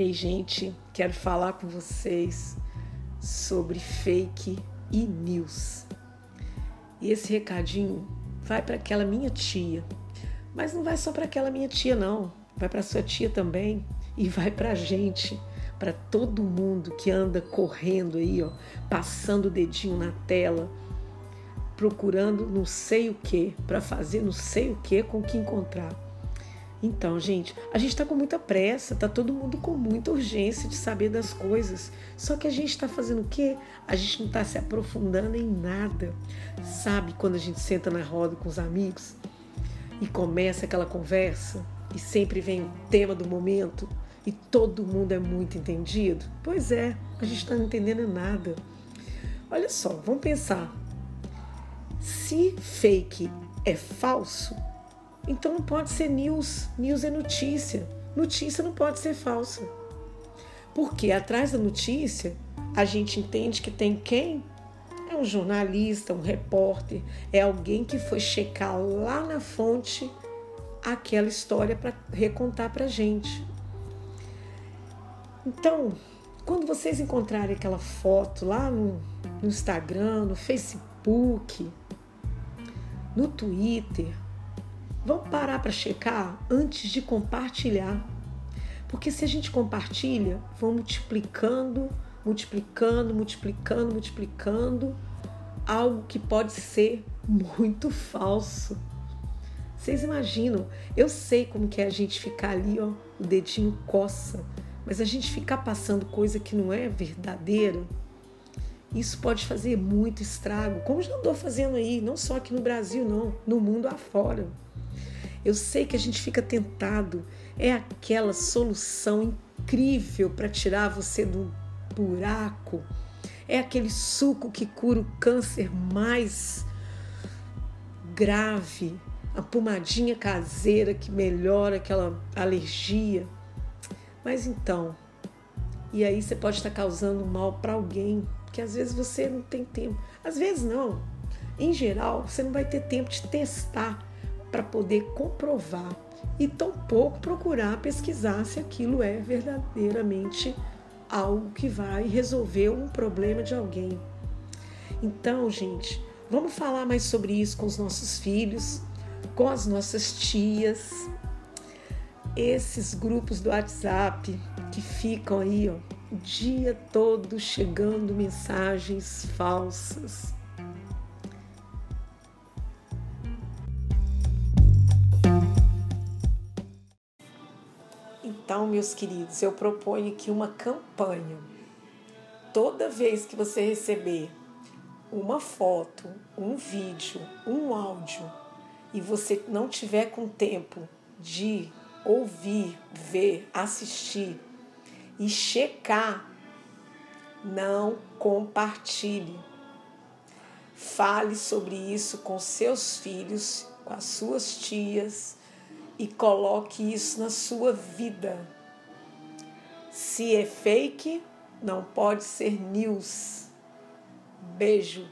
Ei, gente, quero falar com vocês sobre fake e news. E esse recadinho vai para aquela minha tia, mas não vai só para aquela minha tia, não. Vai para sua tia também e vai para a gente, para todo mundo que anda correndo aí, ó, passando o dedinho na tela, procurando não sei o que, para fazer não sei o que com o que encontrar. Então, gente, a gente está com muita pressa, tá todo mundo com muita urgência de saber das coisas. Só que a gente está fazendo o quê? A gente não está se aprofundando em nada. Sabe quando a gente senta na roda com os amigos e começa aquela conversa e sempre vem o tema do momento e todo mundo é muito entendido? Pois é, a gente está não entendendo nada. Olha só, vamos pensar. Se fake é falso, então não pode ser news. News é notícia. Notícia não pode ser falsa. Porque atrás da notícia, a gente entende que tem quem? É um jornalista, um repórter, é alguém que foi checar lá na fonte aquela história para recontar para gente. Então, quando vocês encontrarem aquela foto lá no, no Instagram, no Facebook, no Twitter, Vamos parar para checar antes de compartilhar. Porque se a gente compartilha, vão multiplicando, multiplicando, multiplicando, multiplicando algo que pode ser muito falso. Vocês imaginam? Eu sei como que é a gente ficar ali, ó, o dedinho coça, mas a gente ficar passando coisa que não é verdadeira, isso pode fazer muito estrago, como já andou fazendo aí, não só aqui no Brasil, não, no mundo afora. Eu sei que a gente fica tentado, é aquela solução incrível para tirar você do buraco, é aquele suco que cura o câncer mais grave, a pomadinha caseira que melhora aquela alergia. Mas então, e aí você pode estar causando mal para alguém, que às vezes você não tem tempo. Às vezes não. Em geral, você não vai ter tempo de testar para poder comprovar e tampouco procurar pesquisar se aquilo é verdadeiramente algo que vai resolver um problema de alguém. Então, gente, vamos falar mais sobre isso com os nossos filhos, com as nossas tias, esses grupos do WhatsApp que ficam aí ó, o dia todo chegando mensagens falsas meus queridos, eu proponho aqui uma campanha. Toda vez que você receber uma foto, um vídeo, um áudio e você não tiver com tempo de ouvir, ver, assistir e checar, não compartilhe. Fale sobre isso com seus filhos, com as suas tias e coloque isso na sua vida. Se é fake, não pode ser news. Beijo.